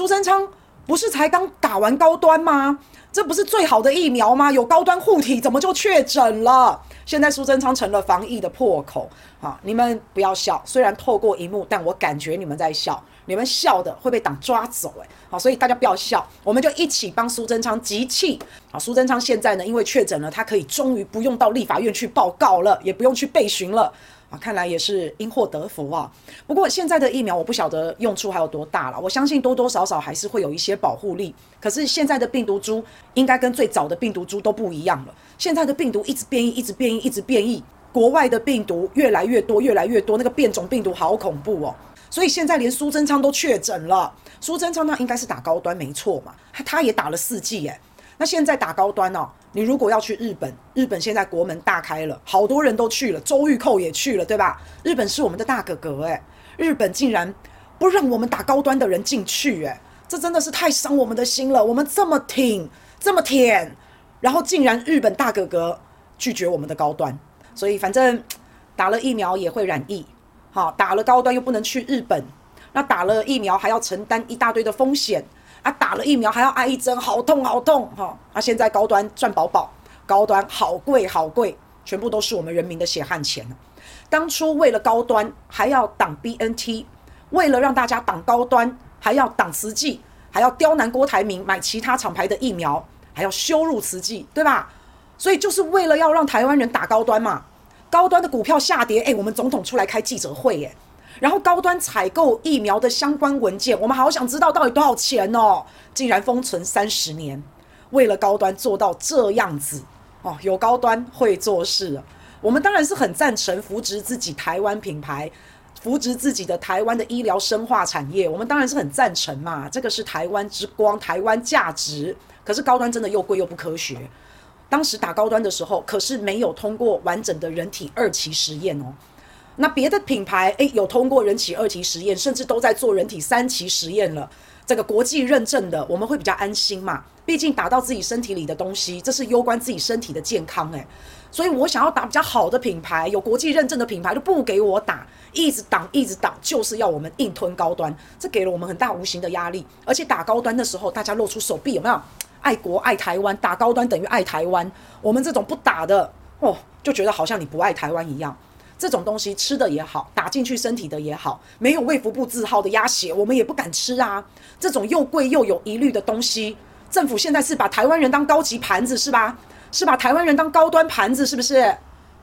苏贞昌不是才刚打完高端吗？这不是最好的疫苗吗？有高端护体，怎么就确诊了？现在苏贞昌成了防疫的破口啊！你们不要笑，虽然透过荧幕，但我感觉你们在笑，你们笑的会被党抓走诶。好，所以大家不要笑，我们就一起帮苏贞昌集气啊！苏贞昌现在呢，因为确诊了，他可以终于不用到立法院去报告了，也不用去备询了。啊，看来也是因祸得福啊。不过现在的疫苗我不晓得用处还有多大了，我相信多多少少还是会有一些保护力。可是现在的病毒株应该跟最早的病毒株都不一样了。现在的病毒一直变异，一直变异，一直变异。国外的病毒越来越多，越来越多，那个变种病毒好恐怖哦。所以现在连苏贞昌都确诊了。苏贞昌那应该是打高端没错嘛，他也打了四剂耶。那现在打高端哦，你如果要去日本，日本现在国门大开了，好多人都去了，周玉蔻也去了，对吧？日本是我们的大哥哥，诶，日本竟然不让我们打高端的人进去，诶，这真的是太伤我们的心了。我们这么挺，这么舔，然后竟然日本大哥哥拒绝我们的高端，所以反正打了疫苗也会染疫，好，打了高端又不能去日本，那打了疫苗还要承担一大堆的风险。啊，打了疫苗还要挨一针，好痛好痛哈！啊，现在高端赚饱饱，高端好贵好贵，全部都是我们人民的血汗钱。当初为了高端还要挡 BNT，为了让大家挡高端还要挡慈济，还要刁难郭台铭买其他厂牌的疫苗，还要羞辱慈济，对吧？所以就是为了要让台湾人打高端嘛。高端的股票下跌，哎，我们总统出来开记者会，哎。然后高端采购疫苗的相关文件，我们好想知道到底多少钱哦！竟然封存三十年，为了高端做到这样子哦，有高端会做事，我们当然是很赞成扶植自己台湾品牌，扶植自己的台湾的医疗生化产业，我们当然是很赞成嘛，这个是台湾之光，台湾价值。可是高端真的又贵又不科学，当时打高端的时候，可是没有通过完整的人体二期实验哦。那别的品牌诶，有通过人体二期实验，甚至都在做人体三期实验了。这个国际认证的，我们会比较安心嘛。毕竟打到自己身体里的东西，这是攸关自己身体的健康诶。所以我想要打比较好的品牌，有国际认证的品牌都不给我打，一直挡一直挡，就是要我们硬吞高端，这给了我们很大无形的压力。而且打高端的时候，大家露出手臂有没有？爱国爱台湾，打高端等于爱台湾。我们这种不打的哦，就觉得好像你不爱台湾一样。这种东西吃的也好，打进去身体的也好，没有卫福部字号的鸭血，我们也不敢吃啊。这种又贵又有疑虑的东西，政府现在是把台湾人当高级盘子是吧？是把台湾人当高端盘子是不是？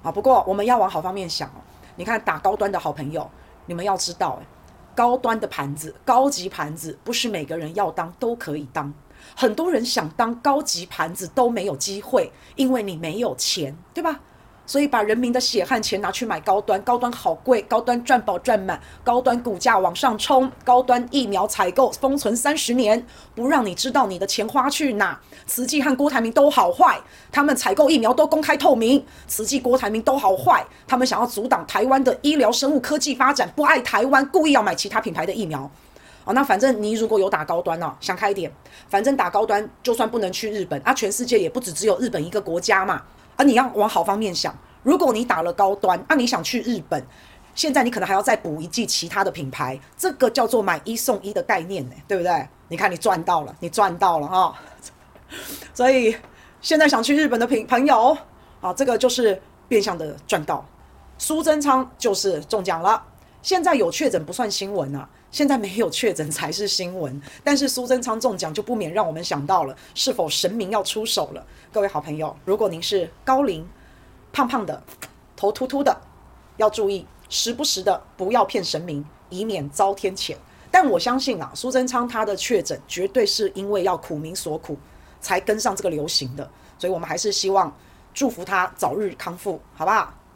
啊，不过我们要往好方面想哦。你看打高端的好朋友，你们要知道，高端的盘子、高级盘子，不是每个人要当都可以当。很多人想当高级盘子都没有机会，因为你没有钱，对吧？所以把人民的血汗钱拿去买高端，高端好贵，高端赚饱赚满，高端股价往上冲，高端疫苗采购封存三十年，不让你知道你的钱花去哪。慈济和郭台铭都好坏，他们采购疫苗都公开透明，慈济郭台铭都好坏，他们想要阻挡台湾的医疗生物科技发展，不爱台湾，故意要买其他品牌的疫苗。哦，那反正你如果有打高端哦，想开一点，反正打高端就算不能去日本啊，全世界也不只只有日本一个国家嘛。啊、你要往好方面想，如果你打了高端，那、你想去日本，现在你可能还要再补一剂其他的品牌，这个叫做买一送一的概念呢，对不对？你看你赚到了，你赚到了哈、所以现在想去日本的朋朋友啊，这个就是变相的赚到。苏贞昌就是中奖了，现在有确诊不算新闻啊。现在没有确诊才是新闻，但是苏贞昌中奖就不免让我们想到了，是否神明要出手了？各位好朋友，如果您是高龄、胖胖的、头秃秃的，要注意，时不时的不要骗神明，以免遭天谴。但我相信啊，苏贞昌他的确诊绝对是因为要苦民所苦，才跟上这个流行的，所以我们还是希望祝福他早日康复，好不好？